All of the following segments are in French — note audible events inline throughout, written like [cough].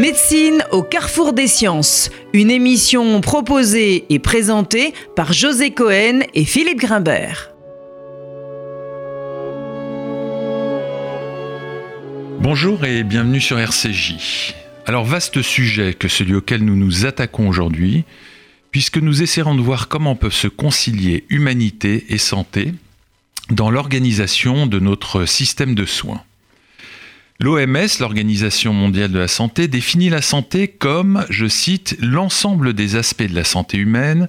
Médecine au carrefour des sciences, une émission proposée et présentée par José Cohen et Philippe Grimbert. Bonjour et bienvenue sur RCJ. Alors vaste sujet que celui auquel nous nous attaquons aujourd'hui, puisque nous essaierons de voir comment peuvent se concilier humanité et santé dans l'organisation de notre système de soins. L'OMS, l'Organisation mondiale de la santé, définit la santé comme, je cite, l'ensemble des aspects de la santé humaine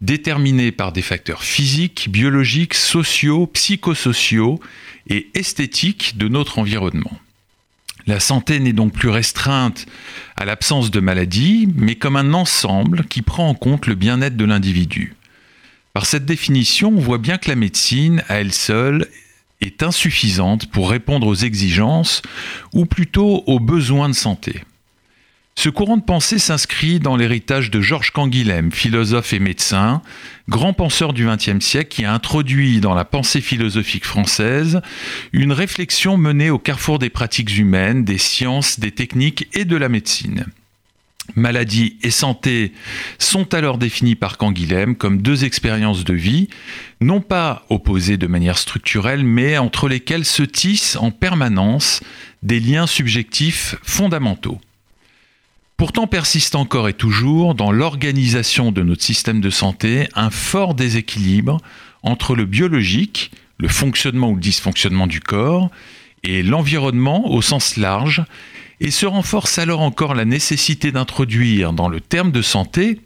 déterminés par des facteurs physiques, biologiques, sociaux, psychosociaux et esthétiques de notre environnement. La santé n'est donc plus restreinte à l'absence de maladie, mais comme un ensemble qui prend en compte le bien-être de l'individu. Par cette définition, on voit bien que la médecine, à elle seule, est insuffisante pour répondre aux exigences ou plutôt aux besoins de santé. Ce courant de pensée s'inscrit dans l'héritage de Georges Canguilhem, philosophe et médecin, grand penseur du XXe siècle qui a introduit dans la pensée philosophique française une réflexion menée au carrefour des pratiques humaines, des sciences, des techniques et de la médecine. Maladie et santé sont alors définies par Canguilhem comme deux expériences de vie, non pas opposées de manière structurelle, mais entre lesquelles se tissent en permanence des liens subjectifs fondamentaux. Pourtant persiste encore et toujours dans l'organisation de notre système de santé un fort déséquilibre entre le biologique, le fonctionnement ou le dysfonctionnement du corps, et l'environnement au sens large, et se renforce alors encore la nécessité d'introduire dans le terme de santé,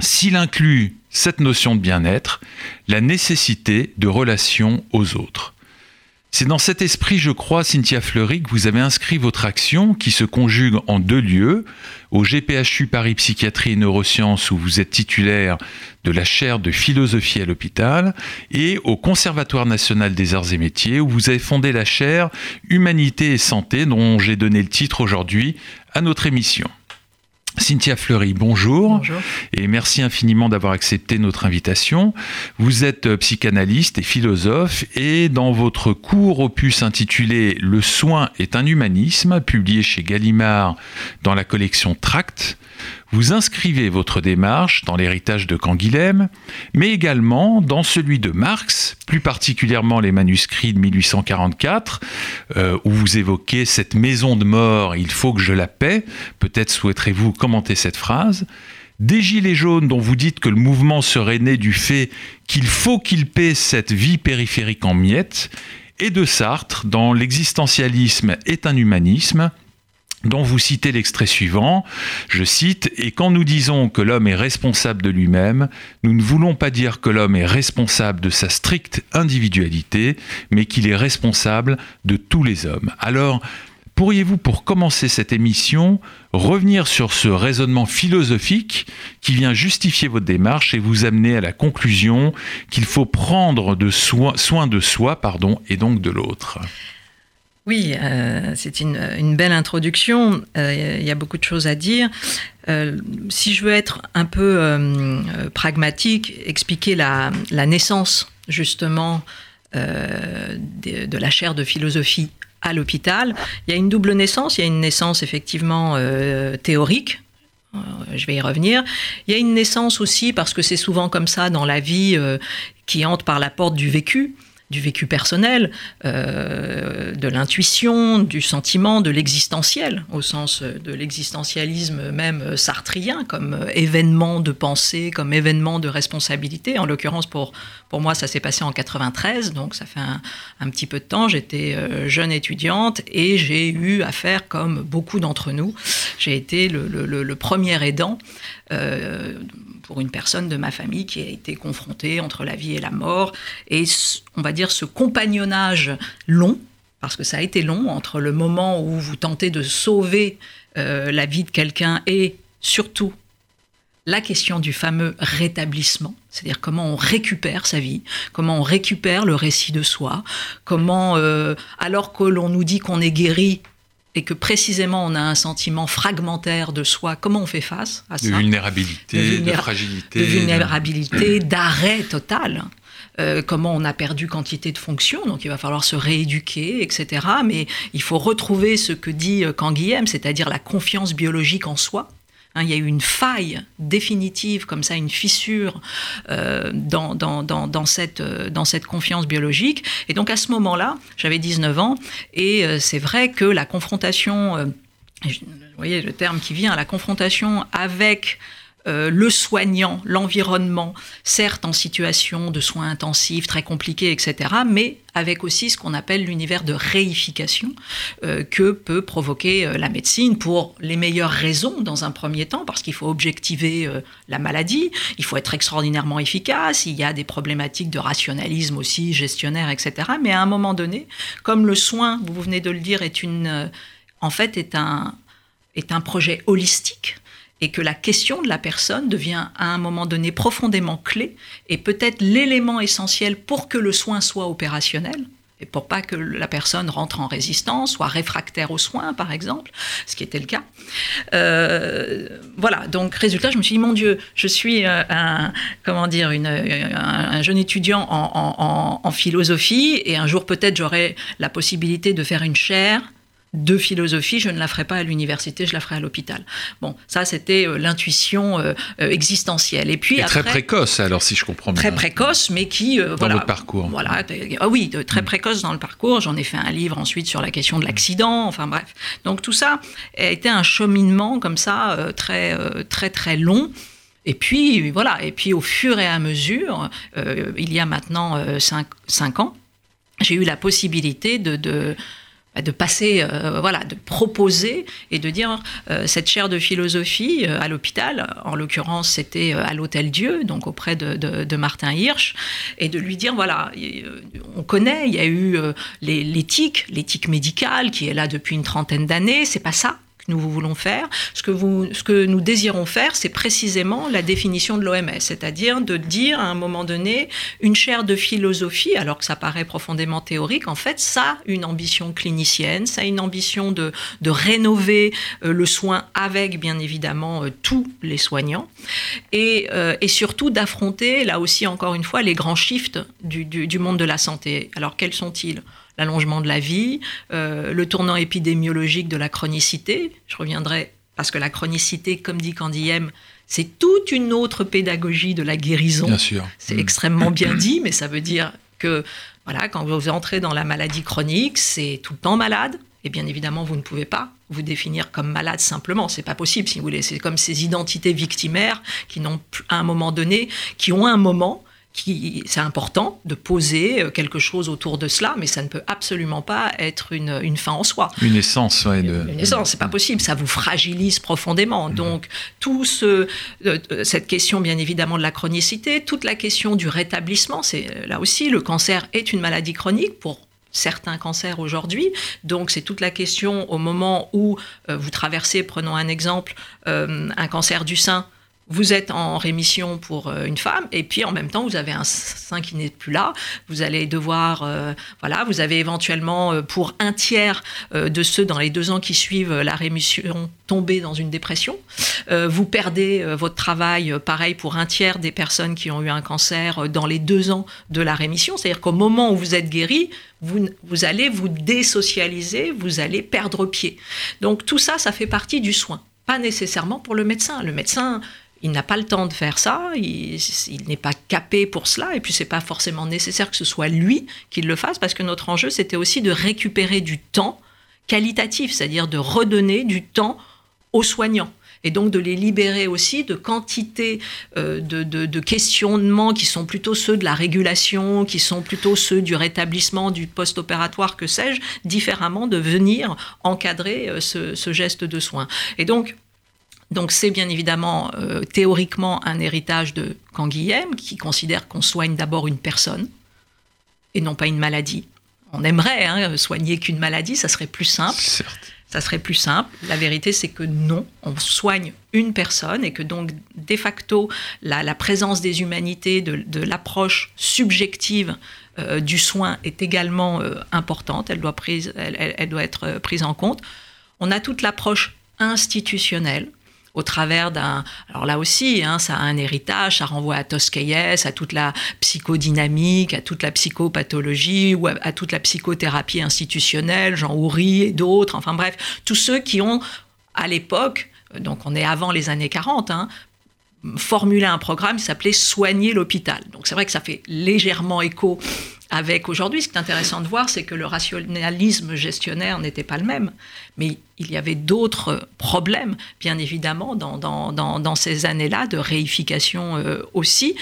s'il inclut cette notion de bien-être, la nécessité de relation aux autres. C'est dans cet esprit, je crois, Cynthia Fleury, que vous avez inscrit votre action qui se conjugue en deux lieux, au GPHU Paris Psychiatrie et Neurosciences où vous êtes titulaire de la chaire de philosophie à l'hôpital et au Conservatoire national des arts et métiers où vous avez fondé la chaire Humanité et santé dont j'ai donné le titre aujourd'hui à notre émission. Cynthia Fleury, bonjour. Bonjour. Et merci infiniment d'avoir accepté notre invitation. Vous êtes euh, psychanalyste et philosophe et dans votre court opus intitulé Le soin est un humanisme, publié chez Gallimard dans la collection Tract, vous inscrivez votre démarche dans l'héritage de Canguilhem, mais également dans celui de Marx, plus particulièrement les manuscrits de 1844, euh, où vous évoquez cette maison de mort, il faut que je la paie. Peut-être souhaiterez-vous commenter cette phrase. Des Gilets jaunes dont vous dites que le mouvement serait né du fait qu'il faut qu'il paie cette vie périphérique en miettes, et de Sartre dans L'existentialisme est un humanisme, dont vous citez l'extrait suivant, je cite, Et quand nous disons que l'homme est responsable de lui-même, nous ne voulons pas dire que l'homme est responsable de sa stricte individualité, mais qu'il est responsable de tous les hommes. Alors, pourriez-vous, pour commencer cette émission, revenir sur ce raisonnement philosophique qui vient justifier votre démarche et vous amener à la conclusion qu'il faut prendre soin de soi pardon, et donc de l'autre? Oui, euh, c'est une, belle introduction. Euh, il y a beaucoup de choses à dire. Euh, si je veux être un peu pragmatique, expliquer la, naissance justement de, de, la chaire de philosophie à l'hôpital, il y a une double naissance. Il y a une naissance effectivement théorique. Je vais y revenir. Il y a une naissance aussi, parce que c'est souvent comme ça dans la vie, qui entre par la porte du vécu du vécu personnel, euh, de l'intuition, du sentiment, de l'existentiel, au sens de l'existentialisme même sartrien, comme événement de pensée, comme événement de responsabilité. En l'occurrence, pour, pour moi, ça s'est passé en 93, donc ça fait un, petit peu de temps. J'étais euh, jeune étudiante et j'ai eu affaire, comme beaucoup d'entre nous, j'ai été le, premier aidant. Euh, pour une personne de ma famille qui a été confrontée entre la vie et la mort. Et on va dire ce compagnonnage long, parce que ça a été long, entre le moment où vous tentez de sauver euh, la vie de quelqu'un et surtout la question du fameux rétablissement, c'est-à-dire comment on récupère sa vie, comment on récupère le récit de soi, comment, euh, alors que l'on nous dit qu'on est guéri, et que précisément on a un sentiment fragmentaire de soi, comment on fait face à ça? De vulnérabilité, de, fragilité. De vulnérabilité, d'arrêt total. comment on a perdu quantité de fonctions, donc il va falloir se rééduquer, etc. Mais il faut retrouver ce que dit Canguilhem, c'est-à-dire la confiance biologique en soi. Hein, il y a eu une faille définitive, comme ça, une fissure euh, euh, dans cette confiance biologique. Et donc à ce moment-là, j'avais 19 ans, et euh, c'est vrai que la confrontation, vous voyez le terme qui vient, la confrontation avec euh, le soignant, l'environnement, certes en situation de soins intensifs, très compliqués, etc., mais avec aussi ce qu'on appelle l'univers de réification euh, que peut provoquer euh, la médecine pour les meilleures raisons dans un premier temps, parce qu'il faut objectiver la maladie, il faut être extraordinairement efficace, il y a des problématiques de rationalisme aussi, gestionnaire, etc. Mais à un moment donné, comme le soin, vous venez de le dire, est une, en fait, est un, est un projet holistique, et que la question de la personne devient à un moment donné profondément clé et peut-être l'élément essentiel pour que le soin soit opérationnel et pour pas que la personne rentre en résistance, soit réfractaire aux soins, par exemple, ce qui était le cas. Euh, voilà, donc résultat, je me suis dit, mon Dieu, je suis euh, un, comment dire, un, jeune étudiant en philosophie, et un jour peut-être j'aurai la possibilité de faire une chaire de philosophie, je ne la ferai pas à l'université, je la ferai à l'hôpital. Bon, ça c'était euh, l'intuition euh, euh, existentielle. Et puis très précoce alors si je comprends bien. Très précoce, mais qui dans voilà, votre parcours. Voilà, ah oui, très mm. précoce dans le parcours. J'en ai fait un livre ensuite sur la question de l'accident. Enfin bref, donc tout ça a été un cheminement comme ça très très très long. Et puis voilà, et puis au fur et à mesure, il y a maintenant cinq, ans, j'ai eu la possibilité de de passer, euh, voilà, de proposer et de dire euh, cette chaire de philosophie euh, à l'hôpital, en l'occurrence c'était à l'Hôtel Dieu, donc auprès de, Martin Hirsch, et de lui dire voilà, on connaît, il y a eu l'éthique, l'éthique médicale qui est là depuis une trentaine d'années, c'est pas ça nous voulons faire. Ce que, vous, ce que nous désirons faire, c'est précisément la définition de l'OMS, c'est-à-dire de dire à un moment donné, une chaire de philosophie, alors que ça paraît profondément théorique, en fait, ça a une ambition clinicienne, ça a une ambition de, de rénover euh, le soin avec, bien évidemment, euh, tous les soignants, et, euh, et surtout d'affronter, là aussi, encore une fois, les grands shifts du, du, du monde de la santé. Alors, quels sont-ils? L'allongement de la vie, euh, le tournant épidémiologique de la chronicité. Je reviendrai parce que la chronicité, comme dit Candiem, c'est toute une autre pédagogie de la guérison. Bien sûr. C'est extrêmement bien dit, mais ça veut dire que voilà, quand vous entrez dans la maladie chronique, c'est tout le temps malade. Et bien évidemment, vous ne pouvez pas vous définir comme malade simplement. C'est pas possible, si vous voulez. C'est comme ces identités victimaires qui n'ont à un moment donné, qui ont un moment c'est important de poser euh, quelque chose autour de cela, mais ça ne peut absolument pas être une, une fin en soi. Une essence, ouais, de... Une essence, c'est pas possible. Ça vous fragilise profondément. Mm. Donc, tout ce, euh, cette question, bien évidemment, de la chronicité, toute la question du rétablissement, c'est euh, là aussi, le cancer est une maladie chronique pour certains cancers aujourd'hui. Donc c'est toute la question au moment où vous traversez, prenons un exemple, un cancer du sein vous êtes en rémission pour euh, une femme et puis en même temps vous avez un sein qui n'est plus là. Vous allez devoir, euh, voilà, vous avez éventuellement euh, pour un tiers de ceux dans les deux ans qui suivent la rémission tombé dans une dépression. vous perdez votre travail, pareil pour un tiers des personnes qui ont eu un cancer dans les deux ans de la rémission. C'est-à-dire qu'au moment où vous êtes guéri, vous, vous allez vous désocialiser, vous allez perdre pied. Donc tout ça, ça fait partie du soin. Pas nécessairement pour le médecin. Le médecin, il n'a pas le temps de faire ça, il, n'est pas capé pour cela, et puis c'est pas forcément nécessaire que ce soit lui qui le fasse, parce que notre enjeu, c'était aussi de récupérer du temps qualitatif, c'est-à-dire de redonner du temps aux soignants et donc de les libérer aussi de quantité euh, de, questionnements qui sont plutôt ceux de la régulation, qui sont plutôt ceux du rétablissement, du post-opératoire, que sais-je, différemment de venir encadrer euh, ce, ce, geste de soin. Et donc, donc c'est bien évidemment euh, théoriquement un héritage de Canguilhem qui considère qu'on soigne d'abord une personne et non pas une maladie. On aimerait hein, soigner qu'une maladie, ça serait plus simple. Ça serait plus simple. La vérité, c'est que non, on soigne une personne et que donc, de facto, la, présence des humanités, de, l'approche subjective euh, du soin est également euh, importante. Elle doit, elle doit être prise en compte. On a toute l'approche institutionnelle au travers d'un... Alors là aussi, hein, ça a un héritage, ça renvoie à Tosquelles, à toute la psychodynamique, à toute la psychopathologie ou à, toute la psychothérapie institutionnelle, Jean Houry et d'autres, enfin bref, tous ceux qui ont, à l'époque, donc on est avant les années 40, hein, formulé un programme qui s'appelait Soigner l'hôpital. Donc c'est vrai que ça fait légèrement écho avec aujourd'hui, ce qui est intéressant de voir, c'est que le rationalisme gestionnaire n'était pas le même, mais il y avait d'autres problèmes, bien évidemment, dans, ces années-là, de réification euh, aussi.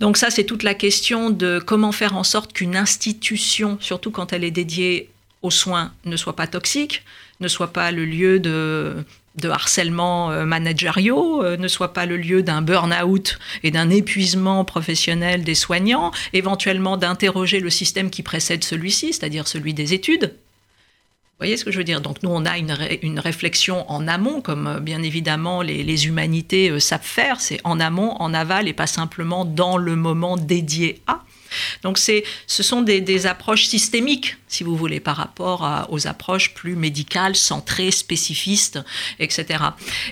Donc ça, c'est toute la question de comment faire en sorte qu'une institution, surtout quand elle est dédiée aux soins, ne soit pas toxique, ne soit pas le lieu de de harcèlement euh, managériaux euh, ne soit pas le lieu d'un burn-out et d'un épuisement professionnel des soignants, éventuellement d'interroger le système qui précède celui-ci, c'est-à-dire celui des études. Vous voyez ce que je veux dire? Donc nous, on a une, réflexion en amont, comme euh, bien évidemment les humanités savent faire, c'est en amont, en aval, et pas simplement dans le moment dédié à. Donc ce sont des, approches systémiques, si vous voulez, par rapport aux approches plus médicales, centrées, spécifistes, etc.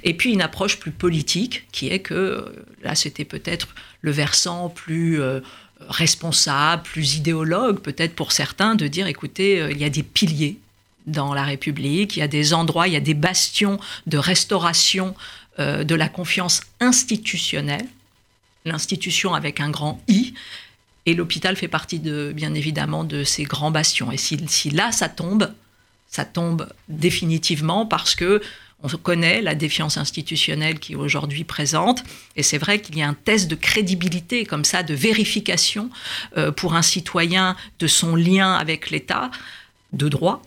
Et puis une approche plus politique, qui est que, euh, là c'était peut-être le versant plus... Euh, responsable, plus idéologue peut-être pour certains, de dire écoutez, euh, il y a des piliers dans la République, il y a des endroits, il y a des bastions de restauration de la confiance institutionnelle, l'institution avec un grand I, et l'hôpital fait partie, de, bien évidemment, de ces grands bastions. Et si, là, ça tombe, ça tombe définitivement parce que on connaît la défiance institutionnelle qui est aujourd'hui présente. Et c'est vrai qu'il y a un test de crédibilité, comme ça, de vérification euh, pour un citoyen de son lien avec l'État de droit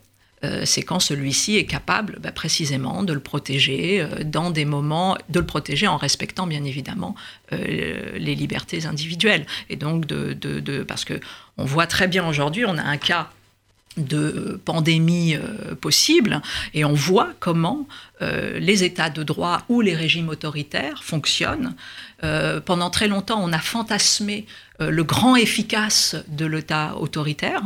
c'est quand celui-ci est capable bah, précisément de le protéger euh, dans des moments, de le protéger en respectant bien évidemment euh, les libertés individuelles. Et donc, parce que on voit très bien aujourd'hui, on a un cas de pandémie possible et on voit comment les États de droit ou les régimes autoritaires fonctionnent. pendant très longtemps, on a fantasmé le grand efficace de l'État autoritaire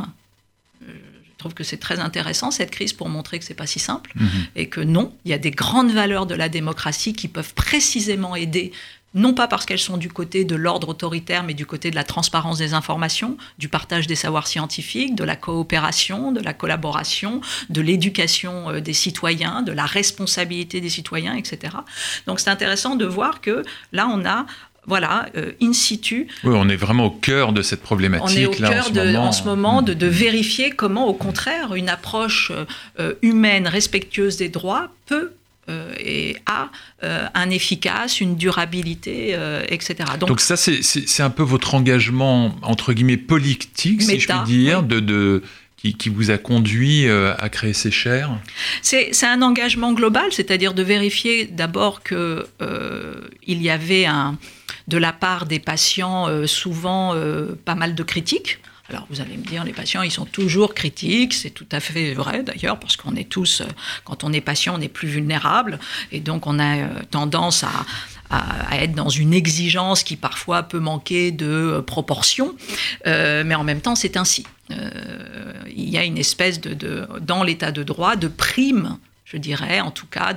je trouve que c'est très intéressant cette crise pour montrer que c'est pas si simple mhm. et que non, il y a des grandes valeurs de la démocratie qui peuvent précisément aider non pas parce qu'elles sont du côté de l'ordre autoritaire, mais du côté de la transparence des informations, du partage des savoirs scientifiques, de la coopération, de la collaboration, de l'éducation euh, des citoyens, de la responsabilité des citoyens, etc. Donc c'est intéressant de voir que là, on a voilà, euh, in situ. Oui, on est vraiment au cœur de cette problématique. On est au cœur en, ce moment, de, vérifier comment, au contraire, une approche euh, humaine, respectueuse des droits peut euh, et a un efficace, une durabilité, etc. Donc, ça, c'est un peu votre engagement, entre guillemets, politique, si je puis dire, de, qui, vous a conduit à créer ces chaires C'est un engagement global, c'est-à-dire de vérifier d'abord qu'il il y avait un, de la part des patients euh, souvent euh, pas mal de critiques. Alors vous allez me dire, les patients, ils sont toujours critiques, c'est tout à fait vrai d'ailleurs, parce qu'on est tous, euh, quand on est patient, on est plus vulnérable, et donc on a tendance à, être dans une exigence qui parfois peut manquer de proportion, mais en même temps c'est ainsi. il y a une espèce de, dans l'état de droit, de prime, je dirais, en tout cas,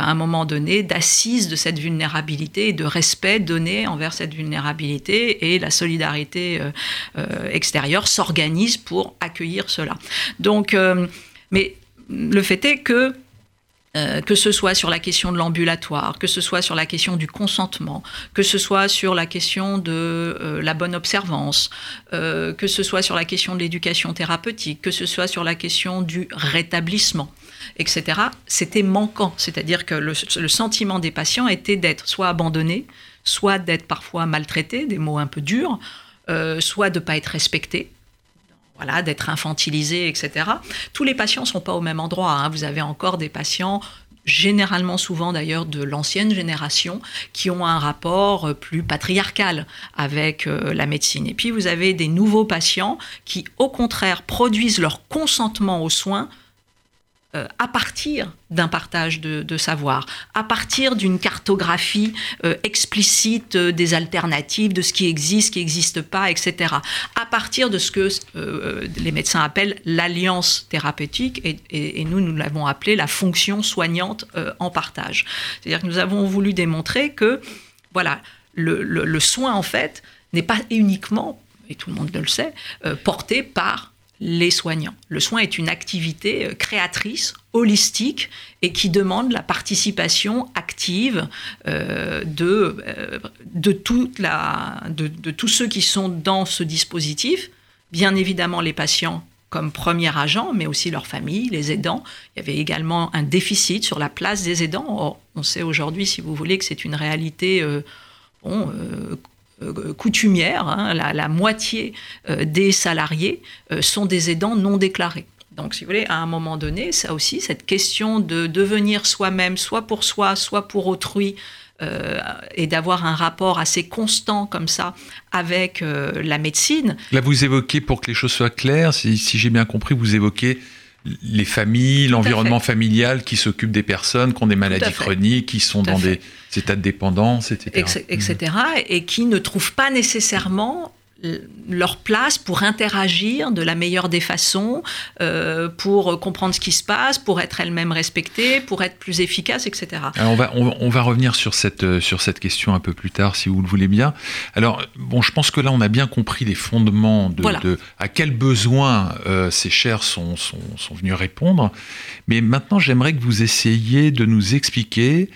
à un moment donné d'assise de cette vulnérabilité et de respect donné envers cette vulnérabilité et la solidarité euh, euh, extérieure s'organise pour accueillir cela. Donc, euh, mais le fait est que que ce soit sur la question de l'ambulatoire, que ce soit sur la question du consentement, que ce soit sur la question de la bonne observance, que ce soit sur la question de l'éducation thérapeutique, que ce soit sur la question du rétablissement etc., c'était manquant. C'est-à-dire que le, sentiment des patients était d'être soit abandonnés, soit d'être parfois maltraités, des mots un peu durs, euh, soit de ne pas être respectés. Voilà, d'être infantilisés, etc. Tous les patients ne sont pas au même endroit. Hein. Vous avez encore des patients généralement souvent d'ailleurs de l'ancienne génération, qui ont un rapport euh, plus patriarcal avec euh, la médecine. Et puis vous avez des nouveaux patients qui, au contraire, produisent leur consentement aux soins euh, à partir d'un partage de, savoir, à partir d'une cartographie euh, explicite euh, des alternatives, de ce qui existe, ce qui n'existe pas, etc. À partir de ce que les médecins appellent l'alliance thérapeutique, et, nous, nous l'avons appelé la fonction soignante en partage. C'est-à-dire que nous avons voulu démontrer que, voilà, le, le soin, en fait, n'est pas uniquement, et tout le monde le sait, porté par les soignants. Le soin est une activité euh, créatrice, holistique, et qui demande la participation active euh, de, euh, de, toute la, de, tous ceux qui sont dans ce dispositif, bien évidemment les patients comme premier agent, mais aussi leurs familles, les aidants. Il y avait également un déficit sur la place des aidants. on sait aujourd'hui, si vous voulez, que c'est une réalité coutumière, hein, la, moitié euh, des salariés euh, sont des aidants non déclarés. Donc, si vous voulez, à un moment donné, ça aussi, cette question de devenir soi-même, soit pour soi, soit pour autrui, et d'avoir un rapport assez constant comme ça avec la médecine. Là, vous évoquez, pour que les choses soient claires, si j'ai bien compris, vous évoquez les familles, l'environnement familial qui s'occupe des personnes qui ont des maladies chroniques, qui sont dans des états de dépendance, etc. etc. et qui ne trouvent pas nécessairement leur place pour interagir de la meilleure des façons, euh, pour comprendre ce qui se passe, pour être elles-mêmes respectées, pour être plus efficaces, etc. Alors on va, on, va revenir sur cette, euh, sur cette question un peu plus tard, si vous le voulez bien. Alors, bon, je pense que là, on a bien compris les fondements de, à quels besoins euh, ces chairs sont, sont, sont venus répondre. Mais maintenant, j'aimerais que vous essayiez de nous expliquer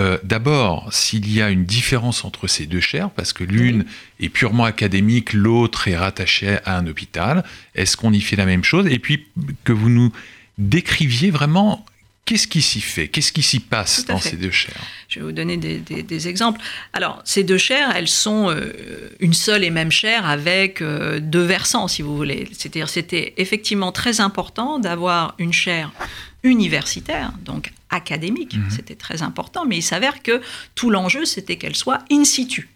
euh, d'abord, s'il y a une différence entre ces deux chaires, parce que l'une est purement académique, l'autre est rattachée à un hôpital, est-ce qu'on y fait la même chose? Et puis que vous nous décriviez vraiment qu'est-ce qui s'y fait, qu'est-ce qui s'y passe dans ces deux chaires Je vais vous donner des, exemples. Alors, ces deux chaires, elles sont euh, une seule et même chaire avec euh, deux versants, si vous voulez. C'est-à-dire, c'était effectivement très important d'avoir une chaire universitaire, donc académique, mhm. c'était très important, mais il s'avère que tout l'enjeu, c'était qu'elle soit in situ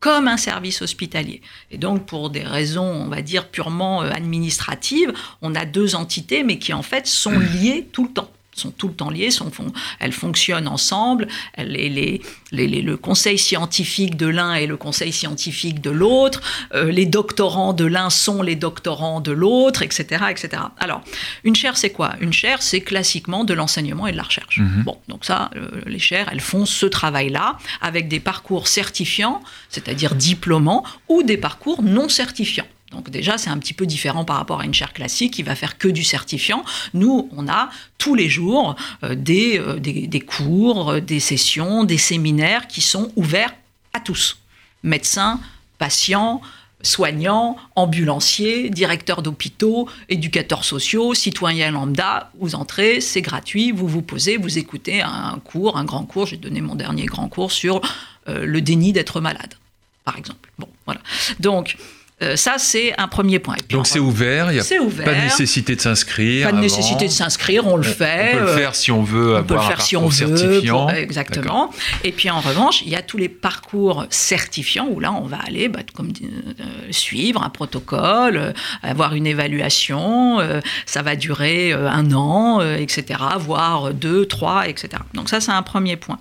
comme un service hospitalier. Et donc, pour des raisons, on va dire, purement euh, administratives, on a deux entités, mais qui en fait sont liées tout le temps sont tout le temps liées, sont, elles fonctionnent ensemble. les, le conseil scientifique de l'un et le conseil scientifique de l'autre. Euh, les doctorants de l'un sont les doctorants de l'autre, etc., etc. Alors, une chaire, c'est quoi? Une chaire, c'est classiquement de l'enseignement et de la recherche. Mhm. Bon, donc ça, euh, les chaires, elles font ce travail-là avec des parcours certifiants, c'est-à-dire diplômants, ou des parcours non certifiants. Donc déjà, c'est un petit peu différent par rapport à une chaire classique qui va faire que du certifiant. Nous, on a tous les jours euh, euh, des, cours, euh, des sessions, des séminaires qui sont ouverts à tous. Médecins, patients, soignants, ambulanciers, directeurs d'hôpitaux, éducateurs sociaux, citoyens lambda, vous entrez, c'est gratuit, vous vous posez, vous écoutez un cours, un grand cours. J'ai donné mon dernier grand cours sur le déni d'être malade, par exemple. Bon, voilà. Donc, euh, ça, c'est un premier point. Donc c'est ouvert, il n'y a pas de nécessité de s'inscrire. Pas de nécessité de s'inscrire, on le fait. On peut le faire si on veut on peut le faire si on certifiant. Veut, exactement. Et puis en revanche, il y a tous les parcours certifiants où là, on va aller bah, comme, euh, suivre un protocole, euh, avoir une évaluation. ça va durer un an, etc., voire deux, trois, etc. Donc ça, c'est un premier point.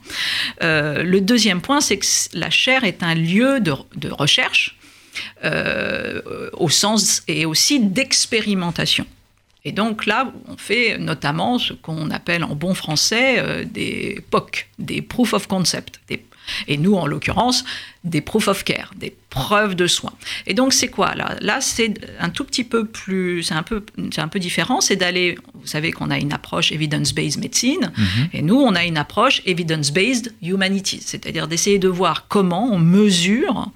le deuxième point, c'est que la chaire est un lieu de, de recherche euh, au sens et aussi d'expérimentation. Et donc là, on fait notamment ce qu'on appelle en bon français euh, des POC, des Proof of Concept, des et nous, en l'occurrence, des proof of care, des preuves de soins. Et donc, c'est quoi? Là Là, c'est un tout petit peu plus, c'est un peu, c'est un peu différent. C'est d'aller, vous savez qu'on a une approche evidence-based medicine, mhm. et nous, on a une approche evidence-based humanities, c'est-à-dire d'essayer de voir comment on mesure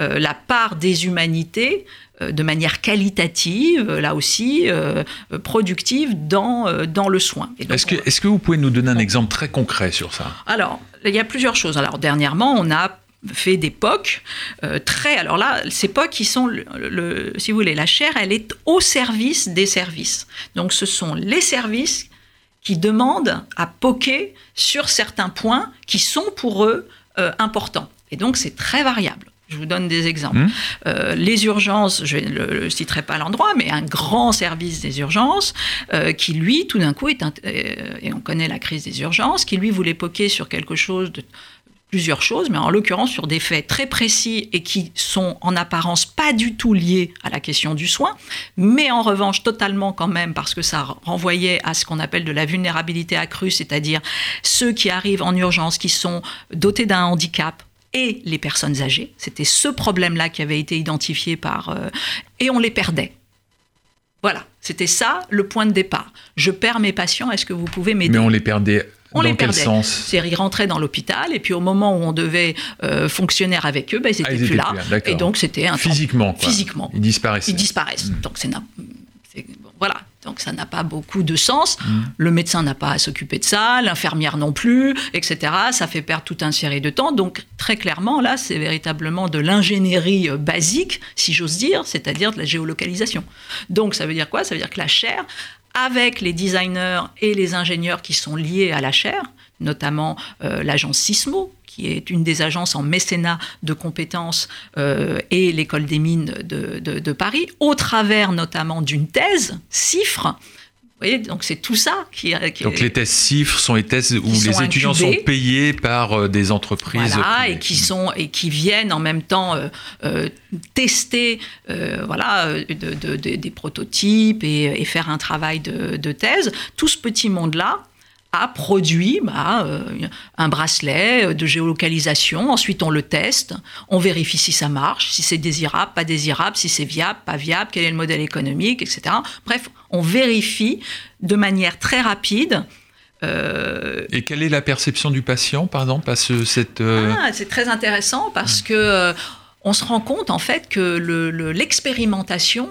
euh, la part des humanités de manière qualitative, là aussi, euh, productive dans, dans le soin. Est-ce que, est que vous pouvez nous donner un exemple très concret sur ça? Alors, il y a plusieurs choses. Alors, dernièrement, on a fait des POC euh, très. Alors là, ces POC, qui sont, le, si vous voulez, la chair, elle est au service des services. Donc, ce sont les services qui demandent à poker sur certains points qui sont pour eux euh, importants. Et donc, c'est très variable. Je vous donne des exemples. Mmh. Euh, les urgences, je ne le, citerai pas l'endroit, mais un grand service des urgences euh, qui, lui, tout d'un coup, est euh, et on connaît la crise des urgences, qui, lui, voulait poquer sur quelque chose de plusieurs choses, mais en l'occurrence sur des faits très précis et qui sont en apparence pas du tout liés à la question du soin, mais en revanche totalement quand même parce que ça renvoyait à ce qu'on appelle de la vulnérabilité accrue, c'est-à-dire ceux qui arrivent en urgence, qui sont dotés d'un handicap et les personnes âgées. C'était ce problème-là qui avait été identifié par... euh, et on les perdait. Voilà, c'était ça le point de départ. Je perds mes patients, est-ce que vous pouvez m'aider? Mais on les perdait On dans les quel perdait. sens? C'est-à-dire, ils rentraient dans l'hôpital, et puis au moment où on devait euh, fonctionner avec eux, ben, ils Ah, n'étaient ils plus étaient là. plus là, d'accord. et donc, c'était un Physiquement. Physiquement. Ils disparaissaient. Ils disparaissent. Mm. Donc, c'est na- c'est- bon, voilà. Donc, ça n'a pas beaucoup de sens. Mm. Le médecin n'a pas à s'occuper de ça, l'infirmière non plus, etc. Ça fait perdre toute une série de temps. Donc, très clairement, là, c'est véritablement de l'ingénierie euh, basique, si j'ose dire, c'est-à-dire de la géolocalisation. Donc, ça veut dire quoi? Ça veut dire que la chaire, avec les designers et les ingénieurs qui sont liés à la chaire, notamment euh, l'agence Sismo, qui est une des agences en mécénat de compétences, euh, et l'école des mines de, de- de Paris, au travers notamment d'une thèse, CIFRE. Vous voyez, donc c'est tout ça qui, qui Donc les tests CIFRE sont les tests où les sont étudiants incubés. sont payés par euh, des entreprises. Voilà, privées. et qui sont et qui viennent en même temps euh, euh, tester, euh, voilà, de- de- de- des prototypes et, et faire un travail de, de thèse. Tout ce petit monde-là a produit bah, euh, un bracelet de géolocalisation. Ensuite, on le teste, on vérifie si ça marche, si c'est désirable, pas désirable, si c'est viable, pas viable, quel est le modèle économique, etc. Bref, on vérifie de manière très rapide. euh, Et quelle est la perception du patient, par exemple, à ce, cette... euh, ah, c'est très intéressant parce que euh, on se rend compte en fait que le- le- l'expérimentation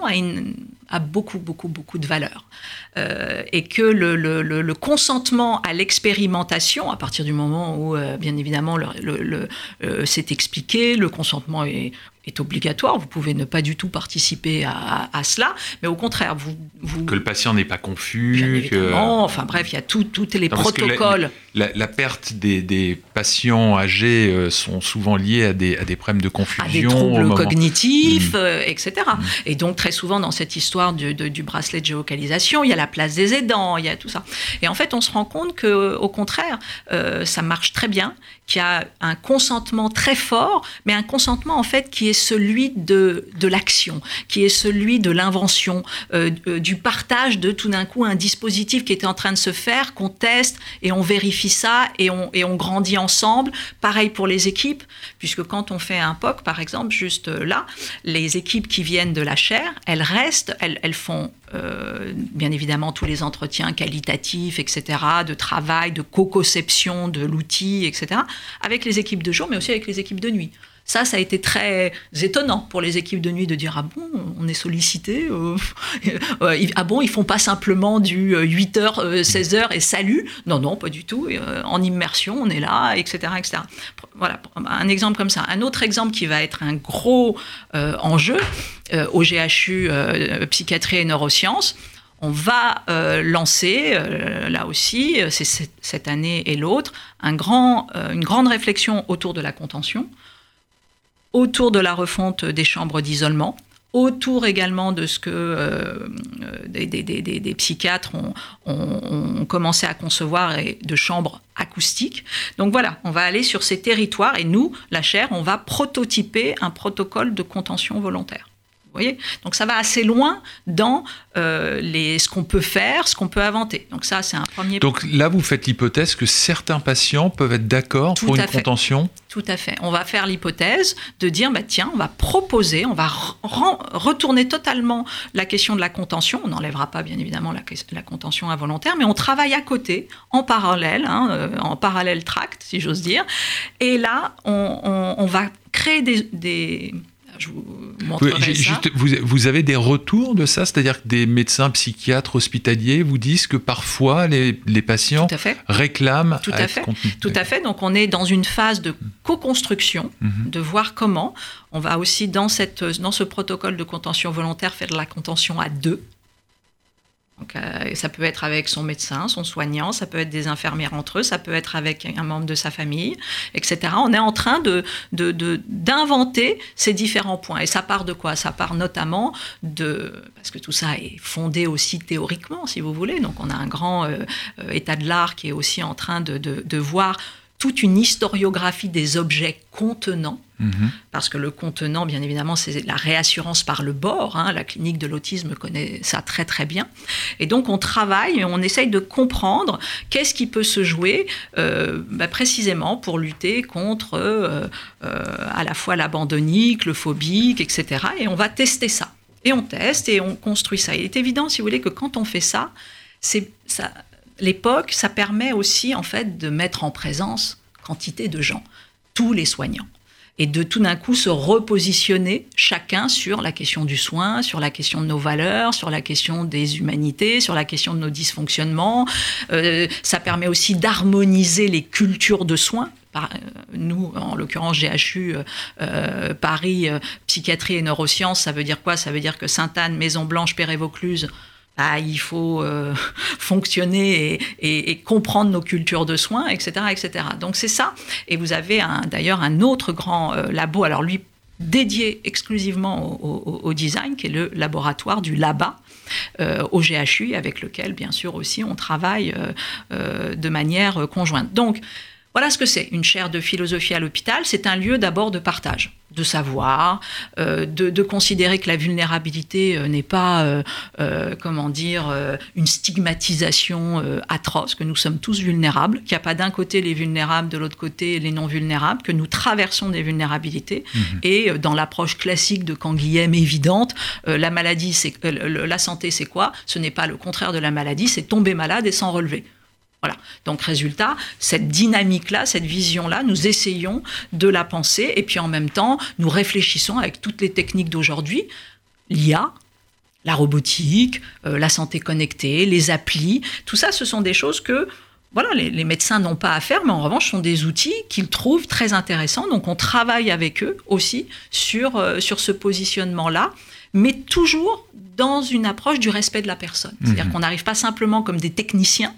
a, beaucoup, beaucoup, beaucoup de valeur. Euh, et que le, consentement à l'expérimentation, à partir du moment où, euh, bien évidemment, euh, c'est expliqué, le consentement est, est obligatoire, vous pouvez ne pas du tout participer à, à cela, mais au contraire, vous... vous que le patient n'est pas confus. que- enfin bref, il y a tous les Non, la- protocoles. La, la perte des, des patients âgés euh, sont souvent liés à des, à des problèmes de confusion. à des troubles cognitifs, Mm. euh, etc. Et donc très souvent dans cette histoire du, de- du bracelet de géolocalisation, il y a la place des aidants, il y a tout ça. Et en fait, on se rend compte que, au contraire, euh, ça marche très bien, qu'il y a un consentement très fort, mais un consentement en fait qui est celui de, de l'action, qui est celui de l'invention, euh, euh, du partage de tout d'un coup un dispositif qui était en train de se faire, qu'on teste et on vérifie ça et on, et on grandit ensemble. Pareil pour les équipes, puisque quand on fait un POC, par exemple, juste là, les équipes qui viennent de la chaire, elles restent, elles, elles font euh, bien évidemment tous les entretiens qualitatifs, etc., de travail, de co-conception de l'outil, etc., avec les équipes de jour, mais aussi avec les équipes de nuit. Ça, ça a été très étonnant pour les équipes de nuit de dire ah bon, on est sollicité, euh, [laughs] euh, ah bon, ils font pas simplement du 8h, 16h et salut. Non, non, pas du tout. Euh, en immersion, on est là, etc., etc. Voilà, un exemple comme ça. Un autre exemple qui va être un gros euh, enjeu euh, au GHU euh, psychiatrie et neurosciences. On va euh, lancer, euh, là aussi, euh, c'est cette, année et l'autre, un grand, euh, une grande réflexion autour de la contention, autour de la refonte des chambres d'isolement, autour également de ce que euh, des, des- psychiatres ont, ont- ont commencé à concevoir et de chambres acoustiques. Donc voilà, on va aller sur ces territoires et nous, la chaire, on va prototyper un protocole de contention volontaire. Voyez Donc ça va assez loin dans euh, les, ce qu'on peut faire, ce qu'on peut inventer. Donc ça, c'est un premier Donc là, vous faites l'hypothèse que certains patients peuvent être d'accord pour une fait. contention. Tout à fait. On va faire l'hypothèse de dire, bah, tiens, on va proposer, on va retourner totalement la question de la contention. On n'enlèvera pas, bien évidemment, la, contention involontaire, mais on travaille à côté, en parallèle, hein, euh, en parallèle tract, si j'ose dire. Et là, on, on- on va créer des... des- je vous Oui, montrerai j'ai- ça. juste, vous, vous avez des retours de ça? C'est-à-dire que des médecins psychiatres hospitaliers vous disent que parfois les, les patients fait. réclament Tout à fait. Tout à fait. Donc, on est dans une phase de co-construction, Mhm. de voir comment. On va aussi, dans, cette, dans ce protocole de contention volontaire, faire de la contention à deux. Donc, euh, ça peut être avec son médecin, son soignant, ça peut être des infirmières entre eux, ça peut être avec un membre de sa famille, etc. On est en train de, d'inventer ces différents points. Et ça part de quoi? Ça part notamment de... Parce que tout ça est fondé aussi théoriquement, si vous voulez. Donc, on a un grand euh, euh, état de l'art qui est aussi en train de, de voir toute une historiographie des objets contenants, mhm. parce que le contenant, bien évidemment, c'est la réassurance par le bord. Hein. la clinique de l'autisme connaît ça très très bien. Et donc on travaille et on essaye de comprendre qu'est-ce qui peut se jouer euh, bah, précisément pour lutter contre euh, euh, à la fois l'abandonique, le phobique, etc. Et on va tester ça. Et on teste et on construit ça. Il est évident, si vous voulez, que quand on fait ça, c'est ça l'époque, ça permet aussi en fait de mettre en présence quantité de gens, tous les soignants et de tout d'un coup se repositionner chacun sur la question du soin, sur la question de nos valeurs, sur la question des humanités, sur la question de nos dysfonctionnements. Euh, ça permet aussi d'harmoniser les cultures de soins. Euh, nous, en l'occurrence GHU, euh, Paris, psychiatrie et neurosciences, ça veut dire quoi? Ça veut dire que Sainte-Anne, Maison Blanche, Bah, il faut euh, [laughs] fonctionner et, comprendre nos cultures de soins, etc. etc. Donc c'est ça. Et vous avez d'ailleurs un autre grand euh, labo, alors lui dédié exclusivement au, design, qui est le laboratoire du LABA. Euh, au GHU, avec lequel, bien sûr, aussi, on travaille de manière conjointe. Donc, voilà ce que c'est, une chaire de philosophie à l'hôpital. C'est un lieu d'abord de partage, de savoir, euh, de, considérer que la vulnérabilité euh, n'est pas, euh, comment dire, une stigmatisation atroce, que nous sommes tous vulnérables, qu'il n'y a pas d'un côté les vulnérables, de l'autre côté les non vulnérables, que nous traversons des vulnérabilités. Mhm. Et dans l'approche classique de Canguilhem évidente, la maladie, c'est, la santé, c'est quoi? Ce n'est pas le contraire de la maladie, c'est tomber malade et s'en relever. Voilà. Donc, résultat, cette dynamique-là, cette vision-là, nous essayons de la penser et puis en même temps, nous réfléchissons avec toutes les techniques d'aujourd'hui, l'IA, la robotique, euh, la santé connectée, les applis, tout ça, ce sont des choses que voilà, les, médecins n'ont pas à faire, mais en revanche, sont des outils qu'ils trouvent très intéressants. Donc, on travaille avec eux aussi sur, euh, sur ce positionnement-là, mais toujours dans une approche du respect de la personne. C'est-à-dire mmh. qu'on n'arrive pas simplement comme des techniciens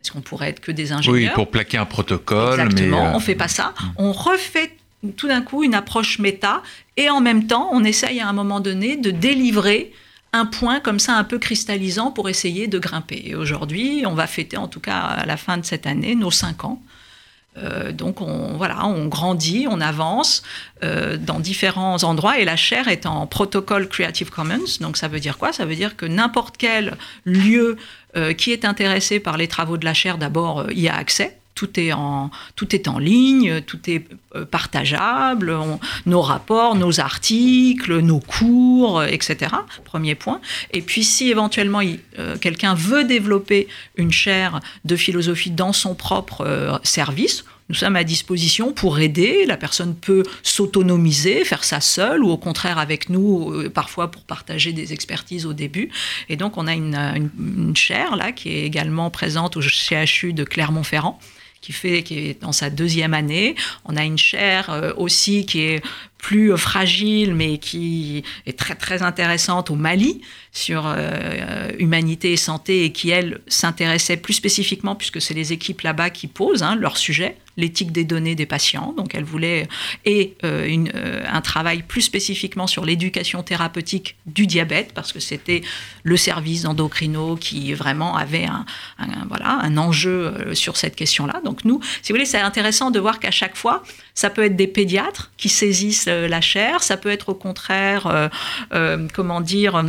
parce qu'on pourrait être que des ingénieurs. Oui, pour plaquer un protocole. Exactement, on ne euh, fait pas ça. On refait tout d'un coup une approche méta et en même temps, on essaye à un moment donné de délivrer un point comme ça un peu cristallisant pour essayer de grimper. Et aujourd'hui, on va fêter en tout cas à la fin de cette année nos cinq ans. Euh, donc on, voilà, on grandit, on avance euh, dans différents endroits et la chaire est en protocole Creative Commons. Donc ça veut dire quoi? Ça veut dire que n'importe quel lieu euh, qui est intéressé par les travaux de la chaire, d'abord, euh, y a accès. Tout est, en, tout est en ligne, tout est euh, partageable, nos rapports, nos articles, nos cours, etc. Premier point. Et puis si éventuellement quelqu'un veut développer une chaire de philosophie dans son propre service, nous sommes à disposition pour aider. La personne peut s'autonomiser, faire ça seule ou au contraire avec nous, euh, parfois pour partager des expertises au début. Et donc, on a une, une chaire là qui est également présente au CHU de Clermont-Ferrand qui fait qui est dans sa deuxième année. On a une chaire euh, aussi qui est plus fragile, mais qui est très très intéressante au Mali sur euh, humanité et santé et qui elle s'intéressait plus spécifiquement puisque c'est les équipes là-bas qui posent hein, leur sujet l'éthique des données des patients. Donc elle voulait et euh, euh, un travail plus spécifiquement sur l'éducation thérapeutique du diabète parce que c'était le service endocrino qui vraiment avait un, voilà un enjeu sur cette question-là. Donc nous, si vous voulez, c'est intéressant de voir qu'à chaque fois, ça peut être des pédiatres qui saisissent la chair, ça peut être au contraire, comment dire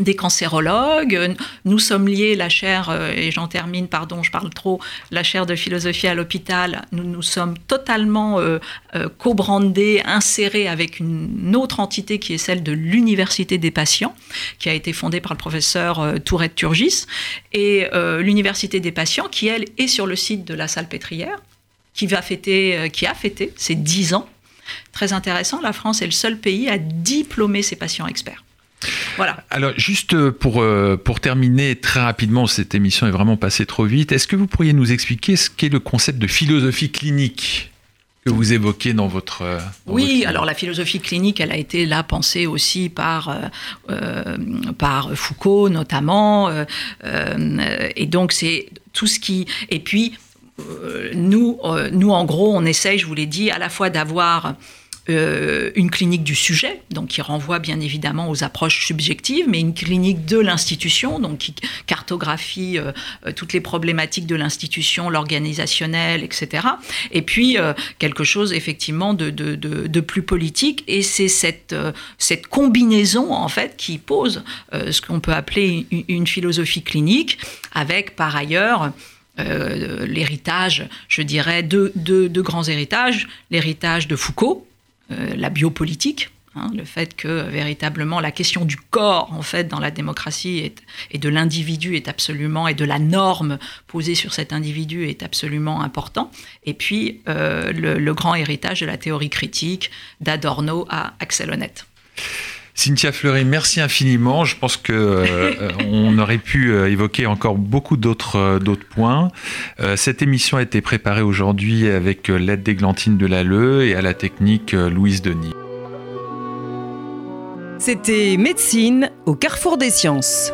des cancérologues. Nous sommes liés, la chaire, euh, et j'en termine, pardon, je parle trop, la chaire de philosophie à l'hôpital, nous nous sommes totalement euh, euh, co-brandés, insérés avec une autre entité qui est celle de l'Université des patients, qui a été fondée par le professeur Tourette Turgis, et l'Université des patients, qui, elle, est sur le site de la salle pétrière, qui, va fêter, qui a fêté ses 10 ans. Très intéressant, la France est le seul pays à diplômer ses patients experts. Voilà. Alors, juste pour, euh, pour terminer très rapidement, cette émission est vraiment passée trop vite. Est-ce que vous pourriez nous expliquer ce qu'est le concept de philosophie clinique que vous évoquez dans votre... oui, alors la philosophie clinique, elle a été là pensée aussi par, par Foucault notamment. et donc c'est tout ce qui... Et puis, nous, nous, en gros, on essaye, je vous l'ai dit, à la fois d'avoir euh, une clinique du sujet, donc qui renvoie bien évidemment aux approches subjectives, mais une clinique de l'institution, donc qui cartographie euh, euh, toutes les problématiques de l'institution, l'organisationnel, etc. Et puis quelque chose effectivement de, plus politique, et c'est cette, combinaison en fait qui pose ce qu'on peut appeler une, philosophie clinique, avec par ailleurs l'héritage, je dirais, de deux grands héritages, l'héritage de Foucault, euh, la biopolitique, hein, le fait que véritablement la question du corps, en fait, dans la démocratie et de l'individu est absolument, et de la norme posée sur cet individu est absolument important. Et puis, euh, le, grand héritage de la théorie critique d'Adorno à Axel Honneth. Cynthia Fleury, merci infiniment. Je pense que euh, [laughs] aurait pu euh, évoquer encore beaucoup d'autres euh, points. cette émission a été préparée aujourd'hui avec l'aide d'Églantine Delalleux et à la technique Louise Denis. C'était Médecine au carrefour des sciences.